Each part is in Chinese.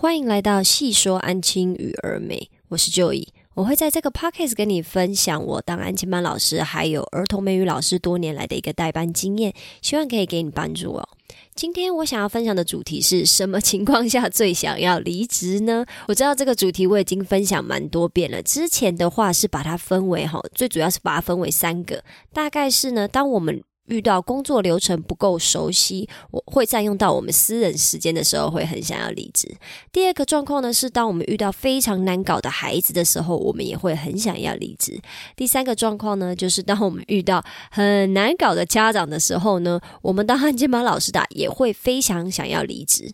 欢迎来到细说安亲与儿美，我是 Joy，我会在这个 podcast 跟你分享我当安亲班老师，还有儿童美语老师多年来的一个代班经验，希望可以给你帮助哦。今天我想要分享的主题是什么情况下最想要离职呢？我知道这个主题我已经分享蛮多遍了，之前的话是把它分为哈，最主要是把它分为三个，大概是呢，当我们遇到工作流程不够熟悉，我会占用到我们私人时间的时候，会很想要离职。第二个状况呢，是当我们遇到非常难搞的孩子的时候，我们也会很想要离职。第三个状况呢，就是当我们遇到很难搞的家长的时候呢，我们当汉金宝老师的也会非常想要离职。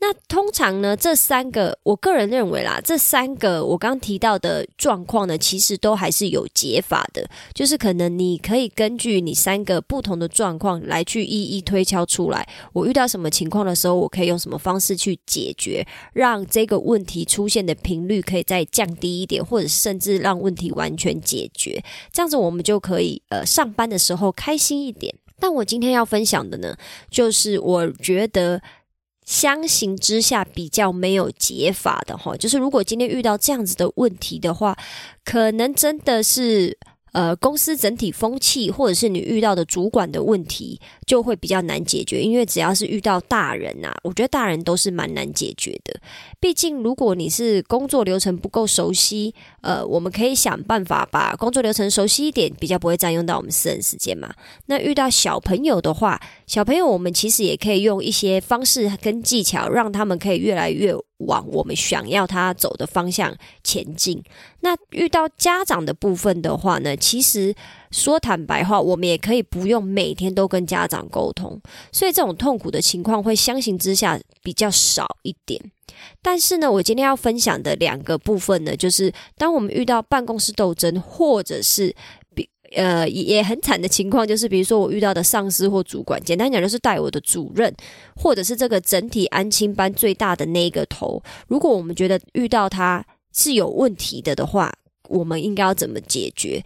那通常呢，这三个我个人认为啦，这三个我刚提到的状况呢，其实都还是有解法的。就是可能你可以根据你三个不同的状况来去一一推敲出来，我遇到什么情况的时候，我可以用什么方式去解决，让这个问题出现的频率可以再降低一点，或者甚至让问题完全解决。这样子我们就可以呃上班的时候开心一点。但我今天要分享的呢，就是我觉得。相形之下比较没有解法的哈，就是如果今天遇到这样子的问题的话，可能真的是。呃，公司整体风气，或者是你遇到的主管的问题，就会比较难解决。因为只要是遇到大人呐，我觉得大人都是蛮难解决的。毕竟，如果你是工作流程不够熟悉，呃，我们可以想办法把工作流程熟悉一点，比较不会占用到我们私人时间嘛。那遇到小朋友的话，小朋友我们其实也可以用一些方式跟技巧，让他们可以越来越。往我们想要他走的方向前进。那遇到家长的部分的话呢，其实说坦白话，我们也可以不用每天都跟家长沟通，所以这种痛苦的情况会相形之下比较少一点。但是呢，我今天要分享的两个部分呢，就是当我们遇到办公室斗争，或者是比。呃，也很惨的情况就是，比如说我遇到的上司或主管，简单讲就是带我的主任，或者是这个整体安亲班最大的那一个头。如果我们觉得遇到他是有问题的的话，我们应该要怎么解决？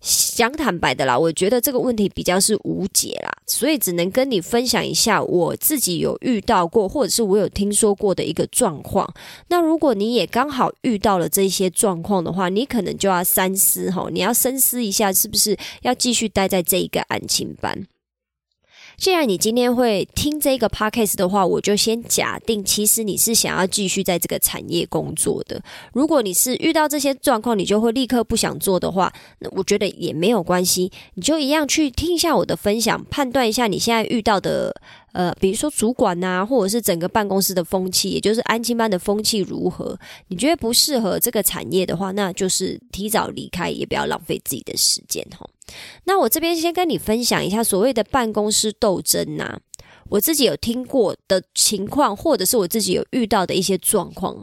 想坦白的啦，我觉得这个问题比较是无解啦，所以只能跟你分享一下我自己有遇到过，或者是我有听说过的一个状况。那如果你也刚好遇到了这些状况的话，你可能就要三思哈，你要深思一下，是不是要继续待在这一个案情班。既然你今天会听这个 podcast 的话，我就先假定，其实你是想要继续在这个产业工作的。如果你是遇到这些状况，你就会立刻不想做的话，那我觉得也没有关系，你就一样去听一下我的分享，判断一下你现在遇到的。呃，比如说主管呐，或者是整个办公室的风气，也就是安亲班的风气如何？你觉得不适合这个产业的话，那就是提早离开，也不要浪费自己的时间哈。那我这边先跟你分享一下所谓的办公室斗争呐，我自己有听过的情况，或者是我自己有遇到的一些状况。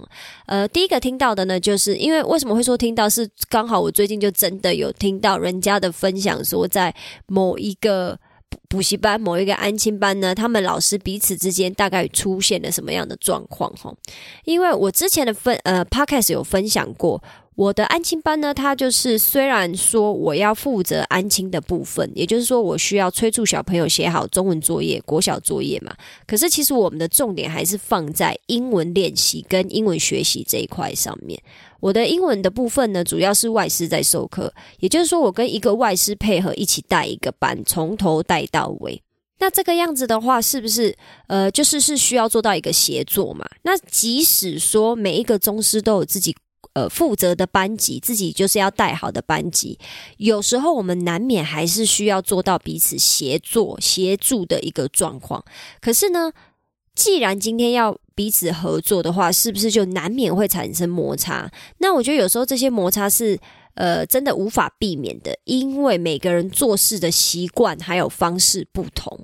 呃，第一个听到的呢，就是因为为什么会说听到，是刚好我最近就真的有听到人家的分享，说在某一个。补习班某一个安亲班呢，他们老师彼此之间大概出现了什么样的状况？哈，因为我之前的分呃 podcast 有分享过。我的安亲班呢，它就是虽然说我要负责安亲的部分，也就是说我需要催促小朋友写好中文作业、国小作业嘛。可是其实我们的重点还是放在英文练习跟英文学习这一块上面。我的英文的部分呢，主要是外师在授课，也就是说我跟一个外师配合一起带一个班，从头带到尾。那这个样子的话，是不是呃，就是是需要做到一个协作嘛？那即使说每一个宗师都有自己。呃，负责的班级自己就是要带好的班级，有时候我们难免还是需要做到彼此协作、协助的一个状况。可是呢，既然今天要彼此合作的话，是不是就难免会产生摩擦？那我觉得有时候这些摩擦是。呃，真的无法避免的，因为每个人做事的习惯还有方式不同。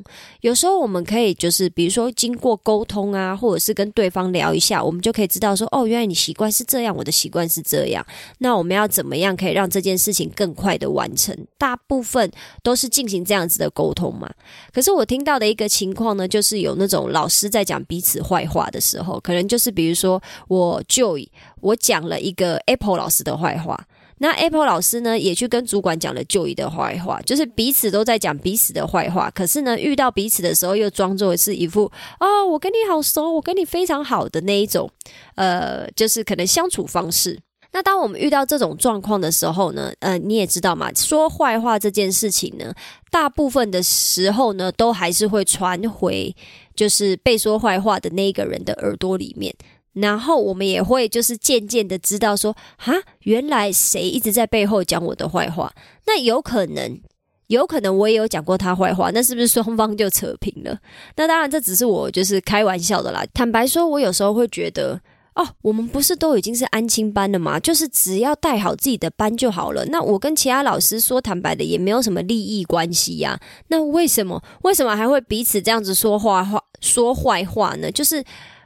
有时候我们可以就是，比如说经过沟通啊，或者是跟对方聊一下，我们就可以知道说，哦，原来你习惯是这样，我的习惯是这样。那我们要怎么样可以让这件事情更快的完成？大部分都是进行这样子的沟通嘛。可是我听到的一个情况呢，就是有那种老师在讲彼此坏话的时候，可能就是比如说我就我讲了一个 Apple 老师的坏话。那 Apple 老师呢，也去跟主管讲了就医的坏话，就是彼此都在讲彼此的坏话。可是呢，遇到彼此的时候，又装作是一副哦，我跟你好熟，我跟你非常好的那一种，呃，就是可能相处方式。那当我们遇到这种状况的时候呢，呃，你也知道嘛，说坏话这件事情呢，大部分的时候呢，都还是会传回就是被说坏话的那个人的耳朵里面。然后我们也会就是渐渐的知道说，哈，原来谁一直在背后讲我的坏话？那有可能，有可能我也有讲过他坏话，那是不是双方就扯平了？那当然，这只是我就是开玩笑的啦。坦白说，我有时候会觉得，哦，我们不是都已经是安亲班了吗？就是只要带好自己的班就好了。那我跟其他老师说坦白的，也没有什么利益关系呀。那为什么，为什么还会彼此这样子说话话说坏话呢？就是。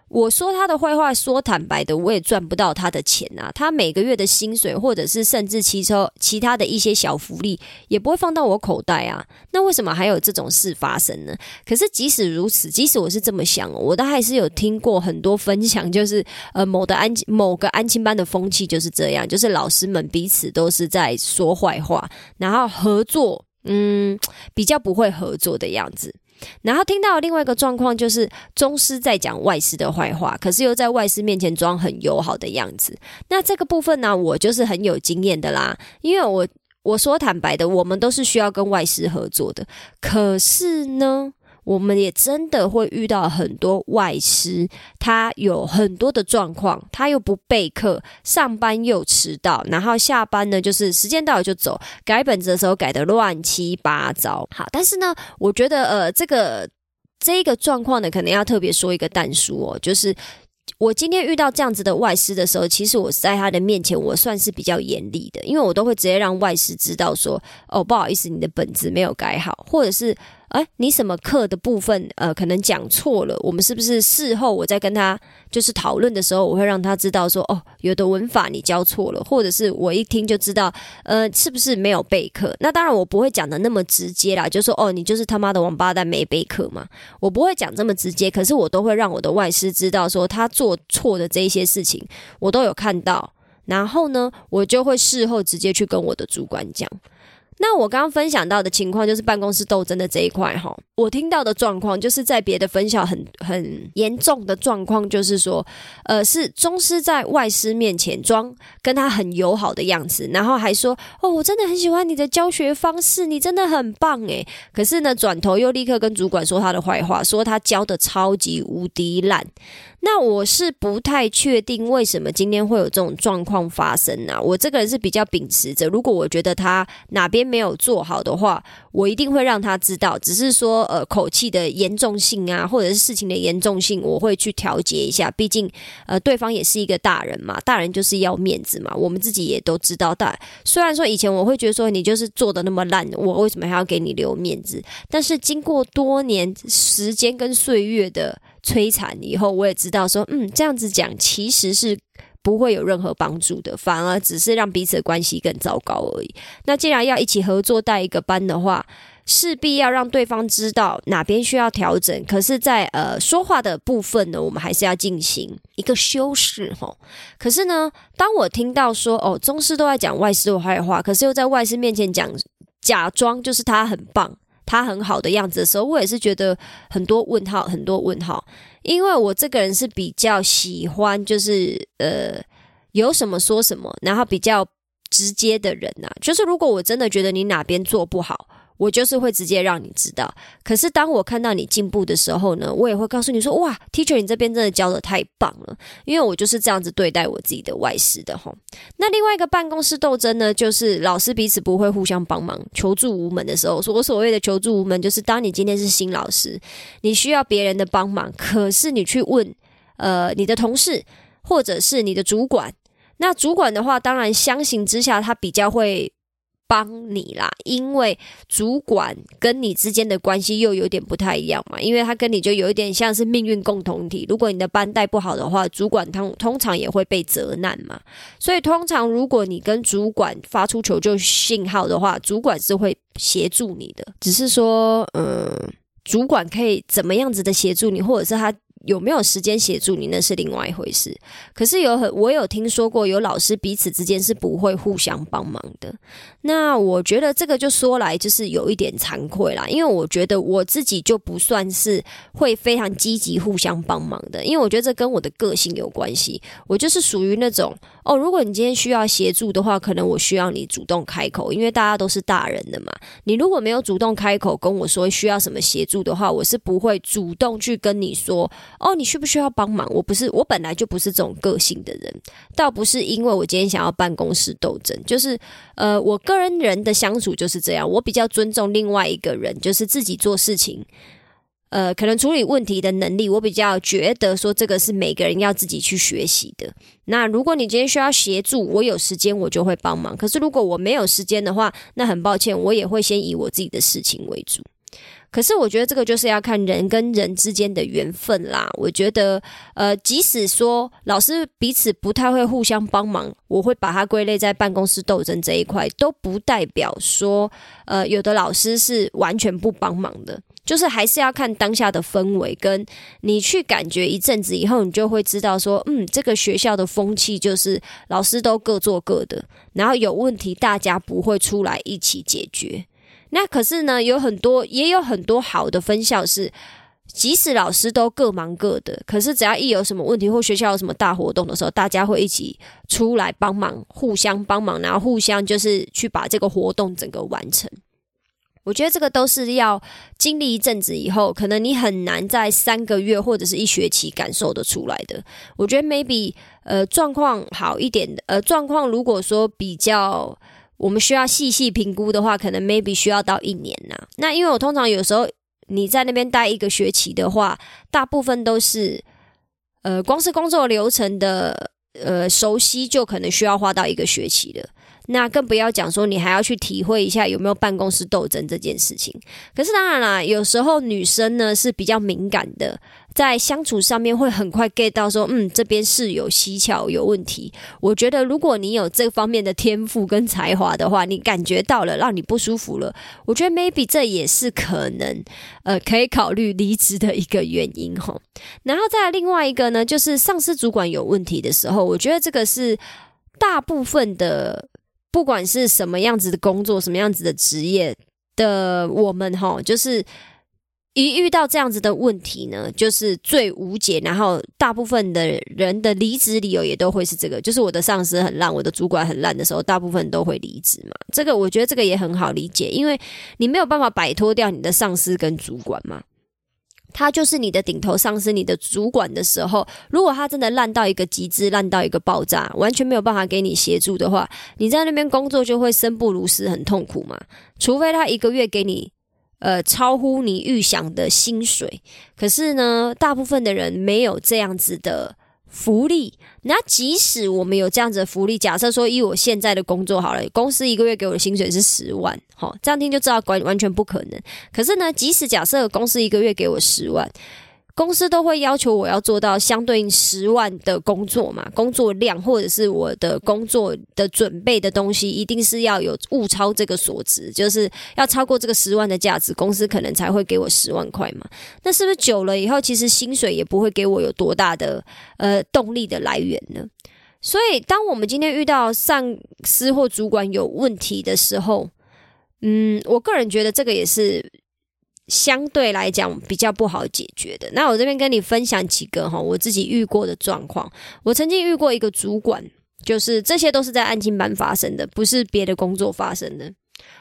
我说他的坏话，说坦白的，我也赚不到他的钱啊。他每个月的薪水，或者是甚至汽车其他的一些小福利，也不会放到我口袋啊。那为什么还有这种事发生呢？可是即使如此，即使我是这么想，我都还是有听过很多分享，就是呃某的安某个安亲班的风气就是这样，就是老师们彼此都是在说坏话，然后合作，嗯，比较不会合作的样子。然后听到另外一个状况，就是宗师在讲外师的坏话，可是又在外师面前装很友好的样子。那这个部分呢，我就是很有经验的啦，因为我我说坦白的，我们都是需要跟外师合作的，可是呢。我们也真的会遇到很多外师，他有很多的状况，他又不备课，上班又迟到，然后下班呢就是时间到了就走，改本子的时候改的乱七八糟。好，但是呢，我觉得呃，这个这一个状况呢，可能要特别说一个淡书哦，就是我今天遇到这样子的外师的时候，其实我在他的面前，我算是比较严厉的，因为我都会直接让外师知道说，哦，不好意思，你的本子没有改好，或者是。哎，你什么课的部分呃，可能讲错了？我们是不是事后我在跟他就是讨论的时候，我会让他知道说，哦，有的文法你教错了，或者是我一听就知道，呃，是不是没有备课？那当然我不会讲的那么直接啦，就说哦，你就是他妈的王八蛋没备课嘛，我不会讲这么直接，可是我都会让我的外师知道说他做错的这一些事情，我都有看到，然后呢，我就会事后直接去跟我的主管讲。那我刚刚分享到的情况就是办公室斗争的这一块哈，我听到的状况就是在别的分校很很严重的状况，就是说，呃，是中师在外师面前装跟他很友好的样子，然后还说哦，我真的很喜欢你的教学方式，你真的很棒诶。可是呢，转头又立刻跟主管说他的坏话，说他教的超级无敌烂。那我是不太确定为什么今天会有这种状况发生呢？我这个人是比较秉持着，如果我觉得他哪边没有做好的话，我一定会让他知道。只是说，呃，口气的严重性啊，或者是事情的严重性，我会去调节一下。毕竟，呃，对方也是一个大人嘛，大人就是要面子嘛。我们自己也都知道，但虽然说以前我会觉得说你就是做的那么烂，我为什么还要给你留面子？但是经过多年时间跟岁月的。摧残以后，我也知道说，嗯，这样子讲其实是不会有任何帮助的，反而只是让彼此的关系更糟糕而已。那既然要一起合作带一个班的话，势必要让对方知道哪边需要调整。可是，在呃说话的部分呢，我们还是要进行一个修饰吼。可是呢，当我听到说哦，宗师都在讲外师的坏话，可是又在外师面前讲假装就是他很棒。他很好的样子的时候，我也是觉得很多问号，很多问号。因为我这个人是比较喜欢，就是呃，有什么说什么，然后比较直接的人呐。就是如果我真的觉得你哪边做不好。我就是会直接让你知道，可是当我看到你进步的时候呢，我也会告诉你说：“哇，Teacher，你这边真的教的太棒了。”因为我就是这样子对待我自己的外师的吼。那另外一个办公室斗争呢，就是老师彼此不会互相帮忙，求助无门的时候。我所谓的求助无门，就是当你今天是新老师，你需要别人的帮忙，可是你去问呃你的同事或者是你的主管，那主管的话，当然相形之下，他比较会。帮你啦，因为主管跟你之间的关系又有点不太一样嘛，因为他跟你就有一点像是命运共同体。如果你的班带不好的话，主管通通常也会被责难嘛。所以通常如果你跟主管发出求救信号的话，主管是会协助你的。只是说，嗯，主管可以怎么样子的协助你，或者是他。有没有时间协助你，那是另外一回事。可是有很，我有听说过有老师彼此之间是不会互相帮忙的。那我觉得这个就说来就是有一点惭愧啦，因为我觉得我自己就不算是会非常积极互相帮忙的，因为我觉得这跟我的个性有关系。我就是属于那种哦，如果你今天需要协助的话，可能我需要你主动开口，因为大家都是大人的嘛。你如果没有主动开口跟我说需要什么协助的话，我是不会主动去跟你说哦，你需不需要帮忙？我不是，我本来就不是这种个性的人，倒不是因为我今天想要办公室斗争，就是呃，我个人人的相处就是这样，我比较尊重另外一个人，就是自己做事情。呃，可能处理问题的能力，我比较觉得说这个是每个人要自己去学习的。那如果你今天需要协助，我有时间我就会帮忙。可是如果我没有时间的话，那很抱歉，我也会先以我自己的事情为主。可是我觉得这个就是要看人跟人之间的缘分啦。我觉得，呃，即使说老师彼此不太会互相帮忙，我会把它归类在办公室斗争这一块，都不代表说，呃，有的老师是完全不帮忙的。就是还是要看当下的氛围，跟你去感觉一阵子以后，你就会知道说，嗯，这个学校的风气就是老师都各做各的，然后有问题大家不会出来一起解决。那可是呢，有很多也有很多好的分校是，即使老师都各忙各的，可是只要一有什么问题或学校有什么大活动的时候，大家会一起出来帮忙，互相帮忙，然后互相就是去把这个活动整个完成。我觉得这个都是要经历一阵子以后，可能你很难在三个月或者是一学期感受得出来的。我觉得 maybe 呃状况好一点的，呃状况如果说比较我们需要细细评估的话，可能 maybe 需要到一年呐。那因为我通常有时候你在那边待一个学期的话，大部分都是呃光是工作流程的呃熟悉就可能需要花到一个学期的。那更不要讲说，你还要去体会一下有没有办公室斗争这件事情。可是当然啦，有时候女生呢是比较敏感的，在相处上面会很快 get 到说，嗯，这边是有蹊跷有问题。我觉得如果你有这方面的天赋跟才华的话，你感觉到了让你不舒服了，我觉得 maybe 这也是可能呃可以考虑离职的一个原因哈。然后再另外一个呢，就是上司主管有问题的时候，我觉得这个是大部分的。不管是什么样子的工作，什么样子的职业的我们哈，就是一遇到这样子的问题呢，就是最无解。然后大部分的人的离职理由也都会是这个，就是我的上司很烂，我的主管很烂的时候，大部分都会离职嘛。这个我觉得这个也很好理解，因为你没有办法摆脱掉你的上司跟主管嘛。他就是你的顶头上司，你的主管的时候，如果他真的烂到一个极致，烂到一个爆炸，完全没有办法给你协助的话，你在那边工作就会生不如死，很痛苦嘛。除非他一个月给你呃超乎你预想的薪水，可是呢，大部分的人没有这样子的。福利，那即使我们有这样子的福利，假设说以我现在的工作好了，公司一个月给我的薪水是十万，好，这样听就知道完完全不可能。可是呢，即使假设公司一个月给我十万。公司都会要求我要做到相对应十万的工作嘛，工作量或者是我的工作的准备的东西，一定是要有物超这个所值，就是要超过这个十万的价值，公司可能才会给我十万块嘛。那是不是久了以后，其实薪水也不会给我有多大的呃动力的来源呢？所以，当我们今天遇到上司或主管有问题的时候，嗯，我个人觉得这个也是。相对来讲比较不好解决的，那我这边跟你分享几个哈，我自己遇过的状况。我曾经遇过一个主管，就是这些都是在案情班发生的，不是别的工作发生的。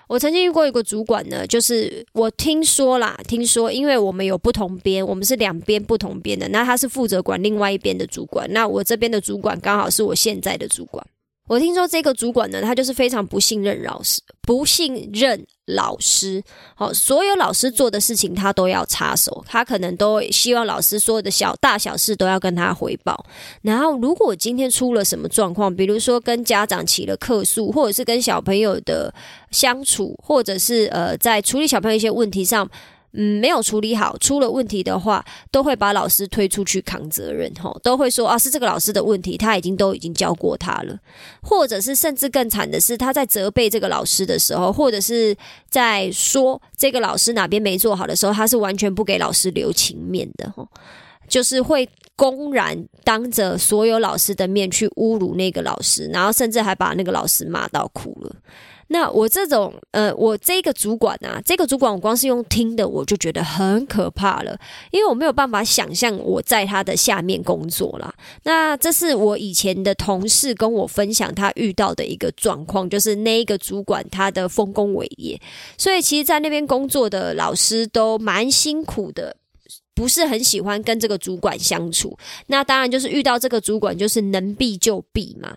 我曾经遇过一个主管呢，就是我听说啦，听说因为我们有不同边，我们是两边不同边的，那他是负责管另外一边的主管，那我这边的主管刚好是我现在的主管。我听说这个主管呢，他就是非常不信任老师，不信任老师。好，所有老师做的事情，他都要插手。他可能都希望老师所有的小大小事都要跟他回报。然后，如果今天出了什么状况，比如说跟家长起了客诉，或者是跟小朋友的相处，或者是呃，在处理小朋友一些问题上。嗯，没有处理好，出了问题的话，都会把老师推出去扛责任，吼，都会说啊，是这个老师的问题，他已经都已经教过他了，或者是甚至更惨的是，他在责备这个老师的时候，或者是在说这个老师哪边没做好的时候，他是完全不给老师留情面的，吼。就是会公然当着所有老师的面去侮辱那个老师，然后甚至还把那个老师骂到哭了。那我这种呃，我这个主管啊，这个主管我光是用听的我就觉得很可怕了，因为我没有办法想象我在他的下面工作啦。那这是我以前的同事跟我分享他遇到的一个状况，就是那一个主管他的丰功伟业，所以其实，在那边工作的老师都蛮辛苦的。不是很喜欢跟这个主管相处，那当然就是遇到这个主管就是能避就避嘛。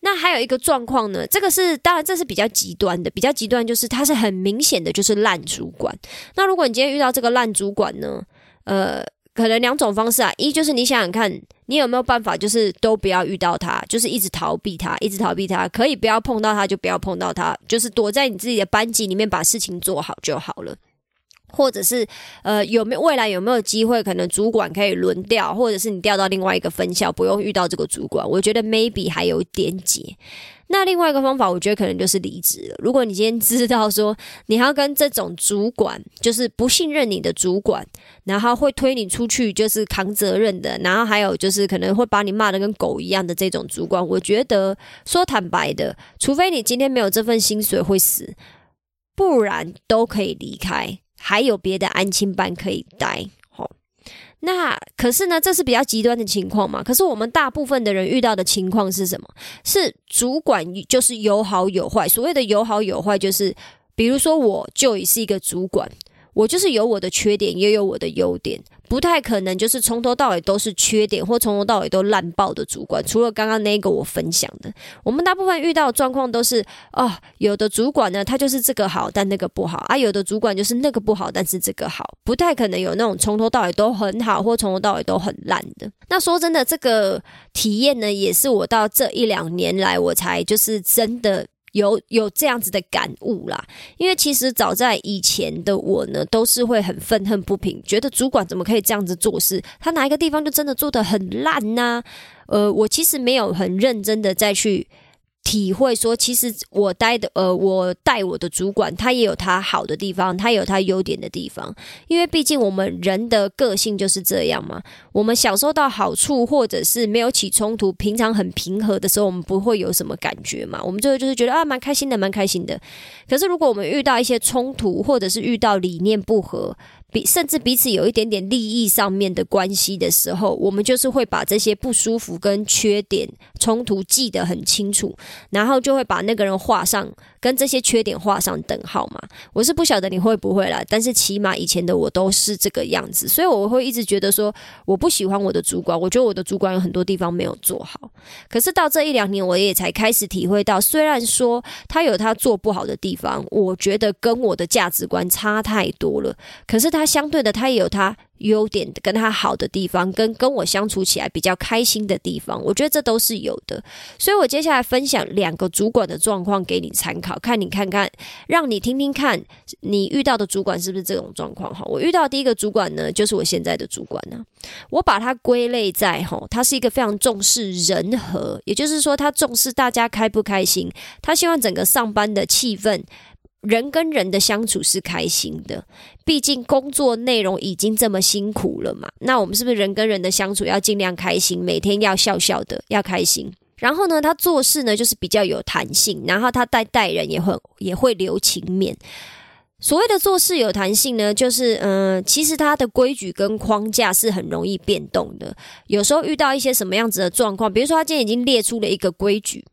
那还有一个状况呢，这个是当然这是比较极端的，比较极端就是他是很明显的就是烂主管。那如果你今天遇到这个烂主管呢，呃，可能两种方式啊，一就是你想想看，你有没有办法就是都不要遇到他，就是一直逃避他，一直逃避他，可以不要碰到他就不要碰到他，就是躲在你自己的班级里面把事情做好就好了。或者是呃有没有未来有没有机会可能主管可以轮调，或者是你调到另外一个分校，不用遇到这个主管，我觉得 maybe 还有点解。那另外一个方法，我觉得可能就是离职了。如果你今天知道说你要跟这种主管，就是不信任你的主管，然后会推你出去，就是扛责任的，然后还有就是可能会把你骂的跟狗一样的这种主管，我觉得说坦白的，除非你今天没有这份薪水会死，不然都可以离开。还有别的安亲班可以待，好，那可是呢，这是比较极端的情况嘛。可是我们大部分的人遇到的情况是什么？是主管就是有好有坏。所谓的有好有坏，就是比如说我就已是一个主管。我就是有我的缺点，也有我的优点，不太可能就是从头到尾都是缺点，或从头到尾都烂爆的主管。除了刚刚那个我分享的，我们大部分遇到的状况都是哦，有的主管呢，他就是这个好，但那个不好啊；有的主管就是那个不好，但是这个好，不太可能有那种从头到尾都很好，或从头到尾都很烂的。那说真的，这个体验呢，也是我到这一两年来，我才就是真的。有有这样子的感悟啦，因为其实早在以前的我呢，都是会很愤恨不平，觉得主管怎么可以这样子做事？他哪一个地方就真的做的很烂呢？呃，我其实没有很认真的再去。体会说，其实我带的呃，我带我的主管，他也有他好的地方，他有他优点的地方。因为毕竟我们人的个性就是这样嘛。我们享受到好处，或者是没有起冲突，平常很平和的时候，我们不会有什么感觉嘛。我们最后就是觉得啊，蛮开心的，蛮开心的。可是如果我们遇到一些冲突，或者是遇到理念不合，比甚至彼此有一点点利益上面的关系的时候，我们就是会把这些不舒服跟缺点冲突记得很清楚，然后就会把那个人画上跟这些缺点画上等号嘛。我是不晓得你会不会啦，但是起码以前的我都是这个样子，所以我会一直觉得说我不喜欢我的主管，我觉得我的主管有很多地方没有做好。可是到这一两年，我也才开始体会到，虽然说他有他做不好的地方，我觉得跟我的价值观差太多了，可是他。他相对的，他也有他优点，跟他好的地方，跟跟我相处起来比较开心的地方，我觉得这都是有的。所以我接下来分享两个主管的状况给你参考，看你看看，让你听听看，你遇到的主管是不是这种状况？哈，我遇到第一个主管呢，就是我现在的主管呢，我把它归类在哈，他是一个非常重视人和，也就是说，他重视大家开不开心，他希望整个上班的气氛。人跟人的相处是开心的，毕竟工作内容已经这么辛苦了嘛。那我们是不是人跟人的相处要尽量开心，每天要笑笑的，要开心？然后呢，他做事呢就是比较有弹性，然后他待待人也会也会留情面。所谓的做事有弹性呢，就是嗯，其实他的规矩跟框架是很容易变动的。有时候遇到一些什么样子的状况，比如说他今天已经列出了一个规矩，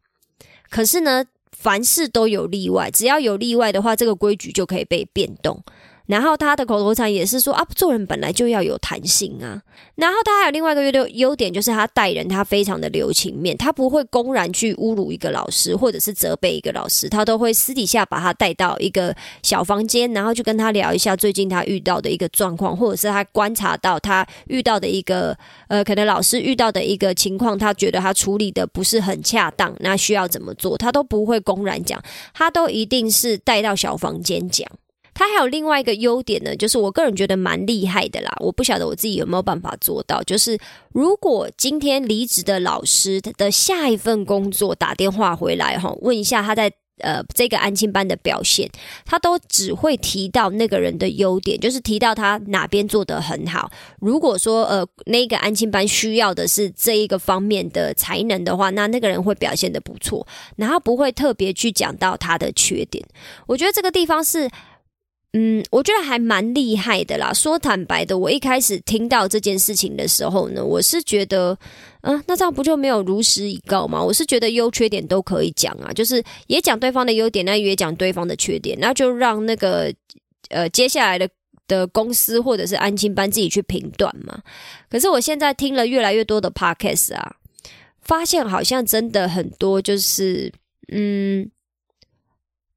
可是呢。凡事都有例外，只要有例外的话，这个规矩就可以被变动。然后他的口头禅也是说啊，做人本来就要有弹性啊。然后他还有另外一个优优点，就是他待人他非常的留情面，他不会公然去侮辱一个老师或者是责备一个老师，他都会私底下把他带到一个小房间，然后就跟他聊一下最近他遇到的一个状况，或者是他观察到他遇到的一个呃，可能老师遇到的一个情况，他觉得他处理的不是很恰当，那需要怎么做，他都不会公然讲，他都一定是带到小房间讲。他还有另外一个优点呢，就是我个人觉得蛮厉害的啦。我不晓得我自己有没有办法做到，就是如果今天离职的老师的下一份工作打电话回来哈，问一下他在呃，这个安亲班的表现，他都只会提到那个人的优点，就是提到他哪边做得很好。如果说呃，那个安亲班需要的是这一个方面的才能的话，那那个人会表现的不错，然后不会特别去讲到他的缺点。我觉得这个地方是。嗯，我觉得还蛮厉害的啦。说坦白的，我一开始听到这件事情的时候呢，我是觉得，嗯，那这样不就没有如实以告吗？我是觉得优缺点都可以讲啊，就是也讲对方的优点，那也讲对方的缺点，那就让那个呃接下来的的公司或者是安亲班自己去评断嘛。可是我现在听了越来越多的 podcast 啊，发现好像真的很多，就是嗯。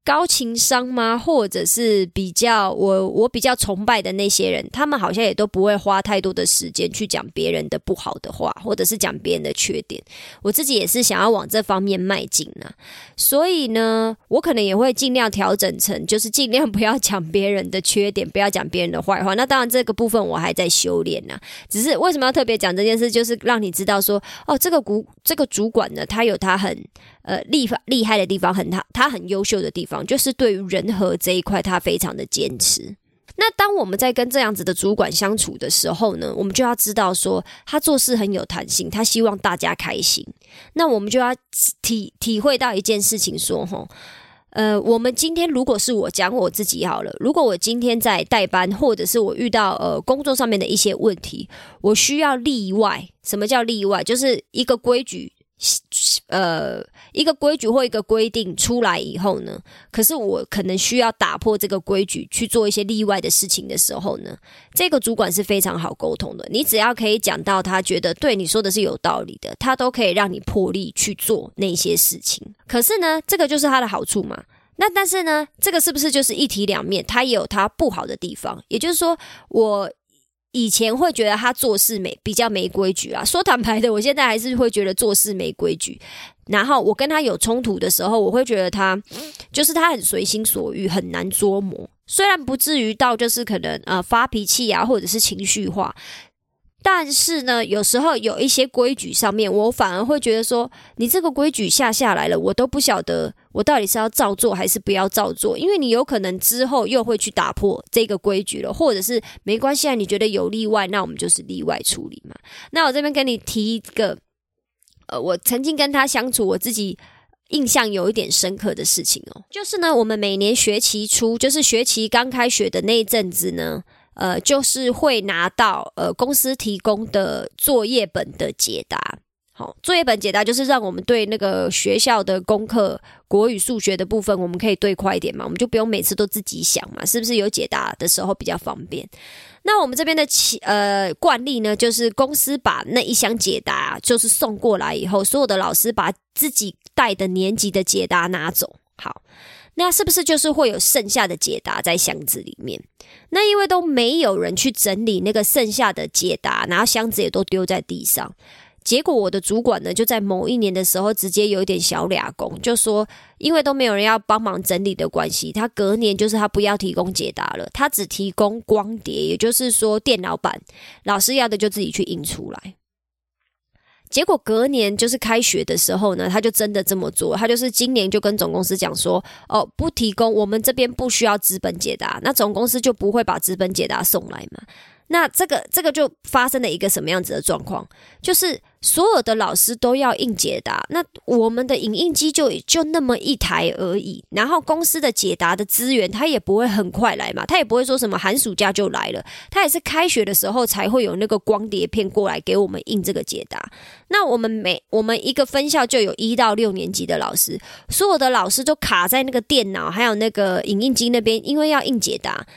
高情商吗？或者是比较我我比较崇拜的那些人，他们好像也都不会花太多的时间去讲别人的不好的话，或者是讲别人的缺点。我自己也是想要往这方面迈进呢，所以呢，我可能也会尽量调整成，就是尽量不要讲别人的缺点，不要讲别人的坏话。那当然，这个部分我还在修炼呢。只是为什么要特别讲这件事，就是让你知道说，哦，这个主这个主管呢，他有他很。呃，厉厉害的地方很他他很优秀的地方，就是对于人和这一块，他非常的坚持。那当我们在跟这样子的主管相处的时候呢，我们就要知道说，他做事很有弹性，他希望大家开心。那我们就要体体会到一件事情，说哈，呃，我们今天如果是我讲我自己好了，如果我今天在代班，或者是我遇到呃工作上面的一些问题，我需要例外。什么叫例外？就是一个规矩。呃，一个规矩或一个规定出来以后呢，可是我可能需要打破这个规矩去做一些例外的事情的时候呢，这个主管是非常好沟通的。你只要可以讲到他觉得对你说的是有道理的，他都可以让你破例去做那些事情。可是呢，这个就是他的好处嘛。那但是呢，这个是不是就是一体两面？他也有他不好的地方。也就是说，我。以前会觉得他做事没比较没规矩啊，说坦白的，我现在还是会觉得做事没规矩。然后我跟他有冲突的时候，我会觉得他就是他很随心所欲，很难捉摸。虽然不至于到就是可能呃发脾气啊，或者是情绪化。但是呢，有时候有一些规矩上面，我反而会觉得说，你这个规矩下下来了，我都不晓得我到底是要照做还是不要照做，因为你有可能之后又会去打破这个规矩了，或者是没关系啊，你觉得有例外，那我们就是例外处理嘛。那我这边跟你提一个，呃，我曾经跟他相处，我自己印象有一点深刻的事情哦，就是呢，我们每年学期初，就是学期刚开学的那一阵子呢。呃，就是会拿到呃公司提供的作业本的解答。好，作业本解答就是让我们对那个学校的功课、国语、数学的部分，我们可以对快一点嘛，我们就不用每次都自己想嘛，是不是有解答的时候比较方便？那我们这边的呃惯例呢，就是公司把那一箱解答就是送过来以后，所有的老师把自己带的年级的解答拿走。好。那是不是就是会有剩下的解答在箱子里面？那因为都没有人去整理那个剩下的解答，然后箱子也都丢在地上。结果我的主管呢，就在某一年的时候，直接有一点小俩工，就说因为都没有人要帮忙整理的关系，他隔年就是他不要提供解答了，他只提供光碟，也就是说电脑版，老师要的就自己去印出来。结果隔年就是开学的时候呢，他就真的这么做。他就是今年就跟总公司讲说，哦，不提供，我们这边不需要资本解答，那总公司就不会把资本解答送来嘛。那这个这个就发生了一个什么样子的状况？就是所有的老师都要印解答，那我们的影印机就就那么一台而已。然后公司的解答的资源，它也不会很快来嘛，它也不会说什么寒暑假就来了，它也是开学的时候才会有那个光碟片过来给我们印这个解答。那我们每我们一个分校就有一到六年级的老师，所有的老师都卡在那个电脑还有那个影印机那边，因为要印解答。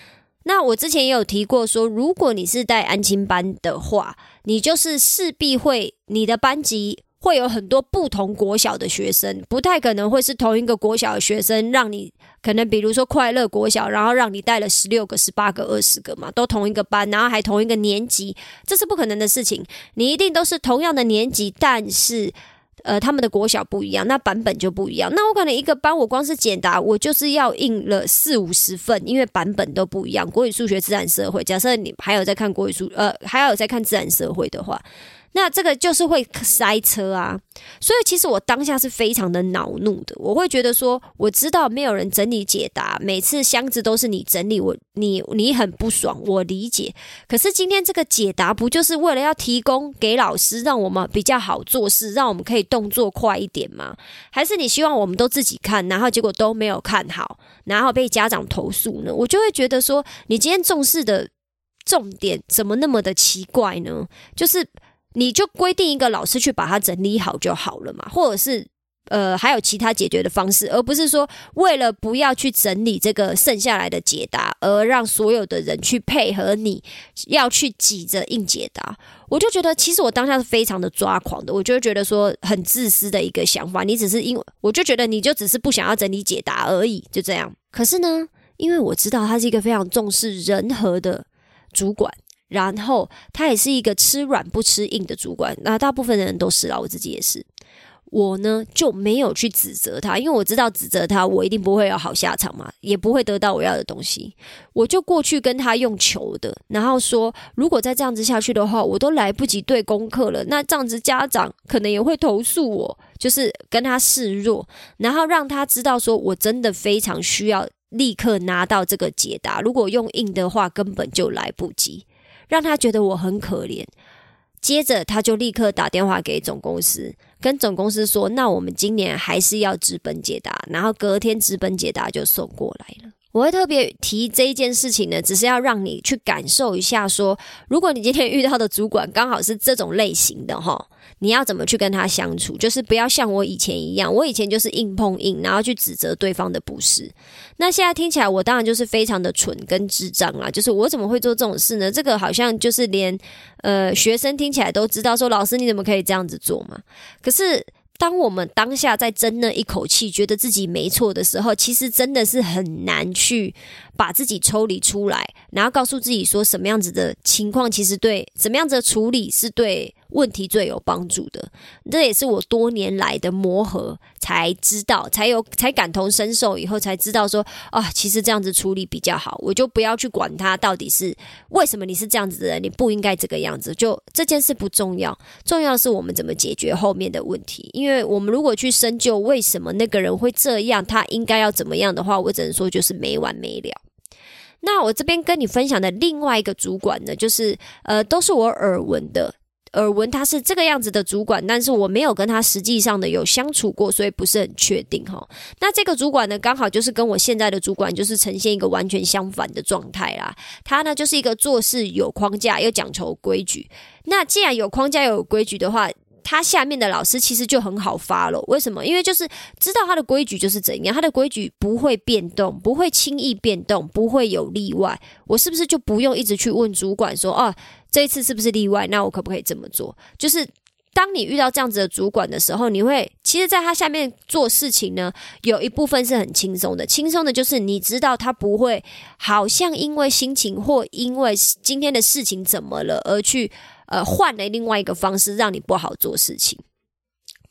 那我之前也有提过，说如果你是带安亲班的话，你就是势必会你的班级会有很多不同国小的学生，不太可能会是同一个国小的学生，让你可能比如说快乐国小，然后让你带了十六个、十八个、二十个嘛，都同一个班，然后还同一个年级，这是不可能的事情。你一定都是同样的年级，但是。呃，他们的国小不一样，那版本就不一样。那我可能一个班，我光是简答，我就是要印了四五十份，因为版本都不一样。国语、数学、自然、社会，假设你还有在看国语、数，呃，还有在看自然、社会的话，那这个就是会塞车啊。所以其实我当下是非常的恼怒的，我会觉得说，我知道没有人整理解答，每次箱子都是你整理，我你你很不爽，我理解。可是今天这个解答不就是为了要提供给老师，让我们比较好做事，让我们可以动作快一点吗？还是你希望我们都自己看，然后结果都没有看好，然后被家长投诉呢？我就会觉得说，你今天重视的重点怎么那么的奇怪呢？就是。你就规定一个老师去把它整理好就好了嘛，或者是呃还有其他解决的方式，而不是说为了不要去整理这个剩下来的解答，而让所有的人去配合你要去挤着硬解答。我就觉得其实我当下是非常的抓狂的，我就觉得说很自私的一个想法，你只是因为我就觉得你就只是不想要整理解答而已，就这样。可是呢，因为我知道他是一个非常重视人和的主管。然后他也是一个吃软不吃硬的主管，那大部分的人都是啦，我自己也是。我呢就没有去指责他，因为我知道指责他，我一定不会有好下场嘛，也不会得到我要的东西。我就过去跟他用求的，然后说，如果再这样子下去的话，我都来不及对功课了。那这样子家长可能也会投诉我，就是跟他示弱，然后让他知道说我真的非常需要立刻拿到这个解答，如果用硬的话，根本就来不及。让他觉得我很可怜，接着他就立刻打电话给总公司，跟总公司说：“那我们今年还是要直本解答。”然后隔天直本解答就送过来了。我会特别提这一件事情呢，只是要让你去感受一下，说如果你今天遇到的主管刚好是这种类型的哈。你要怎么去跟他相处？就是不要像我以前一样，我以前就是硬碰硬，然后去指责对方的不是。那现在听起来，我当然就是非常的蠢跟智障啦。就是我怎么会做这种事呢？这个好像就是连呃学生听起来都知道，说老师你怎么可以这样子做嘛？可是当我们当下在争那一口气，觉得自己没错的时候，其实真的是很难去。把自己抽离出来，然后告诉自己说什么样子的情况，其实对怎么样子的处理是对问题最有帮助的。这也是我多年来的磨合才知道，才有才感同身受，以后才知道说啊，其实这样子处理比较好。我就不要去管他到底是为什么你是这样子的人，你不应该这个样子。就这件事不重要，重要是我们怎么解决后面的问题。因为我们如果去深究为什么那个人会这样，他应该要怎么样的话，我只能说就是没完没了。那我这边跟你分享的另外一个主管呢，就是呃，都是我耳闻的，耳闻他是这个样子的主管，但是我没有跟他实际上的有相处过，所以不是很确定哈。那这个主管呢，刚好就是跟我现在的主管就是呈现一个完全相反的状态啦。他呢就是一个做事有框架又讲求规矩。那既然有框架有规矩的话，他下面的老师其实就很好发了，为什么？因为就是知道他的规矩就是怎样，他的规矩不会变动，不会轻易变动，不会有例外。我是不是就不用一直去问主管说，哦，这一次是不是例外？那我可不可以这么做？就是当你遇到这样子的主管的时候，你会其实在他下面做事情呢，有一部分是很轻松的，轻松的就是你知道他不会好像因为心情或因为今天的事情怎么了而去。呃，换了另外一个方式让你不好做事情。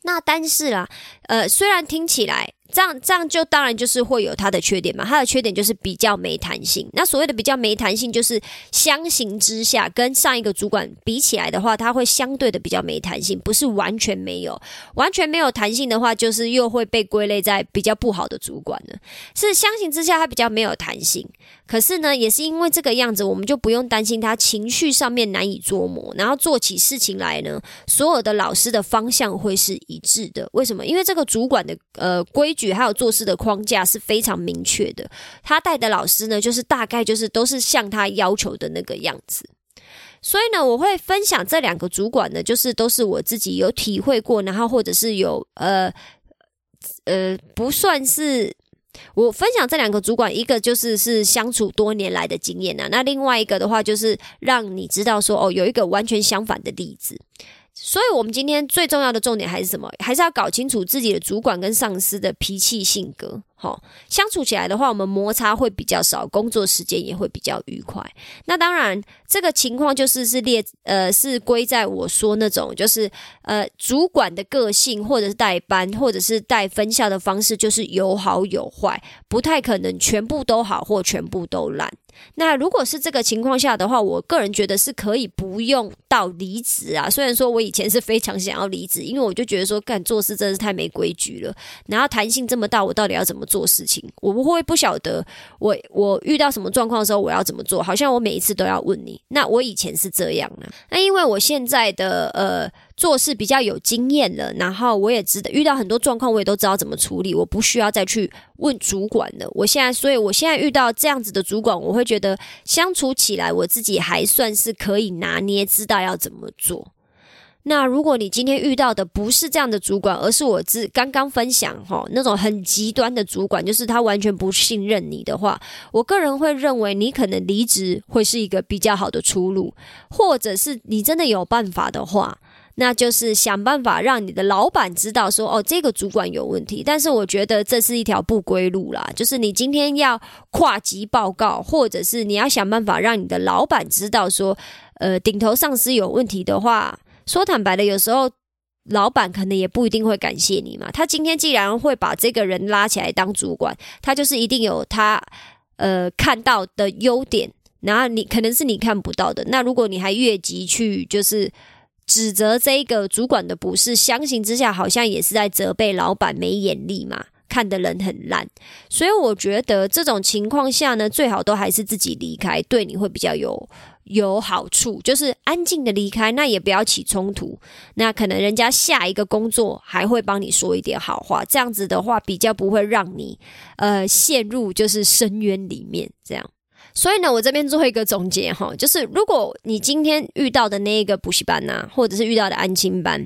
那但是啦，呃，虽然听起来。这样这样就当然就是会有它的缺点嘛，它的缺点就是比较没弹性。那所谓的比较没弹性，就是相形之下跟上一个主管比起来的话，它会相对的比较没弹性，不是完全没有。完全没有弹性的话，就是又会被归类在比较不好的主管了。是相形之下，它比较没有弹性。可是呢，也是因为这个样子，我们就不用担心他情绪上面难以捉摸，然后做起事情来呢，所有的老师的方向会是一致的。为什么？因为这个主管的呃规矩还有做事的框架是非常明确的，他带的老师呢，就是大概就是都是像他要求的那个样子。所以呢，我会分享这两个主管呢，就是都是我自己有体会过，然后或者是有呃呃，不算是我分享这两个主管，一个就是是相处多年来的经验啊，那另外一个的话就是让你知道说哦，有一个完全相反的例子。所以，我们今天最重要的重点还是什么？还是要搞清楚自己的主管跟上司的脾气性格。好，相处起来的话，我们摩擦会比较少，工作时间也会比较愉快。那当然，这个情况就是是列呃是归在我说那种，就是呃主管的个性，或者是带班，或者是带分校的方式，就是有好有坏，不太可能全部都好或全部都烂。那如果是这个情况下的话，我个人觉得是可以不用到离职啊。虽然说我以前是非常想要离职，因为我就觉得说干做事真的是太没规矩了，然后弹性这么大，我到底要怎么做事情？我不会不晓得我我遇到什么状况的时候我要怎么做，好像我每一次都要问你。那我以前是这样的，那因为我现在的呃。做事比较有经验了，然后我也知道遇到很多状况，我也都知道怎么处理，我不需要再去问主管了。我现在，所以我现在遇到这样子的主管，我会觉得相处起来我自己还算是可以拿捏，知道要怎么做。那如果你今天遇到的不是这样的主管，而是我自刚刚分享哈那种很极端的主管，就是他完全不信任你的话，我个人会认为你可能离职会是一个比较好的出路，或者是你真的有办法的话。那就是想办法让你的老板知道说，哦，这个主管有问题。但是我觉得这是一条不归路啦，就是你今天要跨级报告，或者是你要想办法让你的老板知道说，呃，顶头上司有问题的话，说坦白的，有时候老板可能也不一定会感谢你嘛。他今天既然会把这个人拉起来当主管，他就是一定有他呃看到的优点，然后你可能是你看不到的。那如果你还越级去就是。指责这个主管的不是，相形之下好像也是在责备老板没眼力嘛，看的人很烂。所以我觉得这种情况下呢，最好都还是自己离开，对你会比较有有好处，就是安静的离开，那也不要起冲突。那可能人家下一个工作还会帮你说一点好话，这样子的话比较不会让你呃陷入就是深渊里面这样。所以呢，我这边做一个总结哈，就是如果你今天遇到的那一个补习班呐，或者是遇到的安亲班，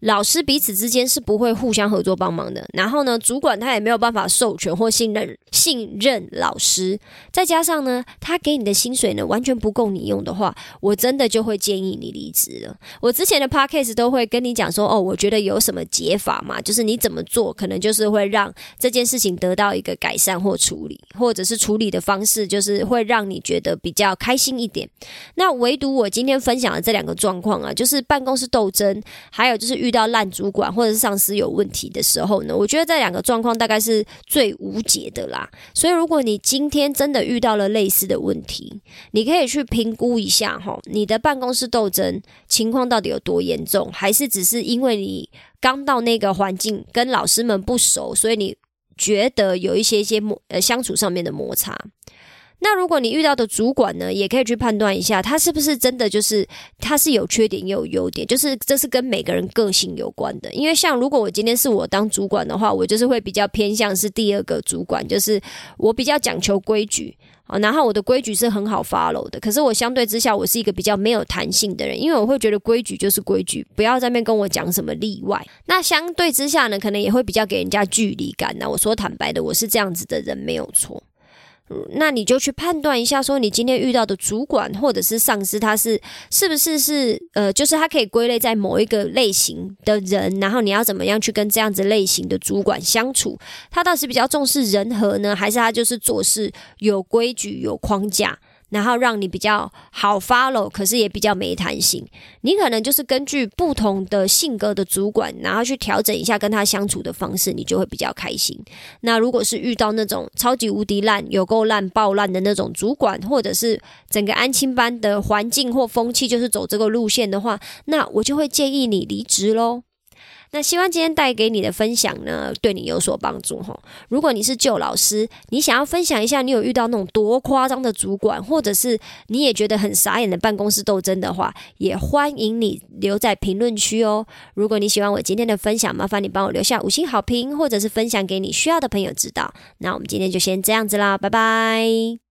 老师彼此之间是不会互相合作帮忙的。然后呢，主管他也没有办法授权或信任信任老师，再加上呢，他给你的薪水呢完全不够你用的话，我真的就会建议你离职了。我之前的 podcast 都会跟你讲说，哦，我觉得有什么解法嘛，就是你怎么做，可能就是会让这件事情得到一个改善或处理，或者是处理的方式就是会。让你觉得比较开心一点。那唯独我今天分享的这两个状况啊，就是办公室斗争，还有就是遇到烂主管或者是上司有问题的时候呢，我觉得这两个状况大概是最无解的啦。所以如果你今天真的遇到了类似的问题，你可以去评估一下哈，你的办公室斗争情况到底有多严重，还是只是因为你刚到那个环境跟老师们不熟，所以你觉得有一些些摩呃相处上面的摩擦。那如果你遇到的主管呢，也可以去判断一下，他是不是真的就是他是有缺点也有优点，就是这是跟每个人个性有关的。因为像如果我今天是我当主管的话，我就是会比较偏向是第二个主管，就是我比较讲求规矩啊，然后我的规矩是很好 follow 的。可是我相对之下，我是一个比较没有弹性的人，因为我会觉得规矩就是规矩，不要在那边跟我讲什么例外。那相对之下呢，可能也会比较给人家距离感那我说坦白的，我是这样子的人，没有错。那你就去判断一下，说你今天遇到的主管或者是上司，他是是不是是呃，就是他可以归类在某一个类型的人，然后你要怎么样去跟这样子类型的主管相处？他倒是比较重视人和呢，还是他就是做事有规矩、有框架？然后让你比较好 follow，可是也比较没弹性。你可能就是根据不同的性格的主管，然后去调整一下跟他相处的方式，你就会比较开心。那如果是遇到那种超级无敌烂、有够烂、爆烂的那种主管，或者是整个安亲班的环境或风气就是走这个路线的话，那我就会建议你离职喽。那希望今天带给你的分享呢，对你有所帮助哈。如果你是旧老师，你想要分享一下你有遇到那种多夸张的主管，或者是你也觉得很傻眼的办公室斗争的话，也欢迎你留在评论区哦。如果你喜欢我今天的分享，麻烦你帮我留下五星好评，或者是分享给你需要的朋友知道。那我们今天就先这样子啦，拜拜。